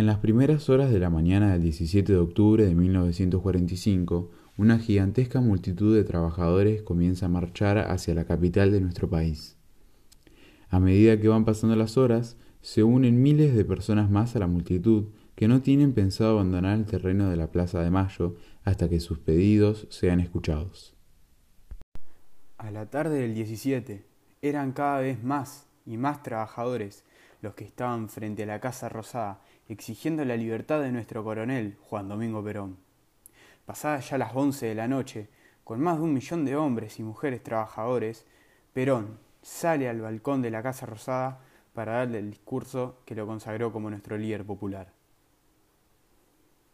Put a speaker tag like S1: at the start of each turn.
S1: En las primeras horas de la mañana del 17 de octubre de 1945, una gigantesca multitud de trabajadores comienza a marchar hacia la capital de nuestro país. A medida que van pasando las horas, se unen miles de personas más a la multitud que no tienen pensado abandonar el terreno de la Plaza de Mayo hasta que sus pedidos sean escuchados.
S2: A la tarde del 17 eran cada vez más y más trabajadores los que estaban frente a la Casa Rosada exigiendo la libertad de nuestro coronel Juan Domingo Perón. Pasadas ya las once de la noche, con más de un millón de hombres y mujeres trabajadores, Perón sale al balcón de la Casa Rosada para darle el discurso que lo consagró como nuestro líder popular.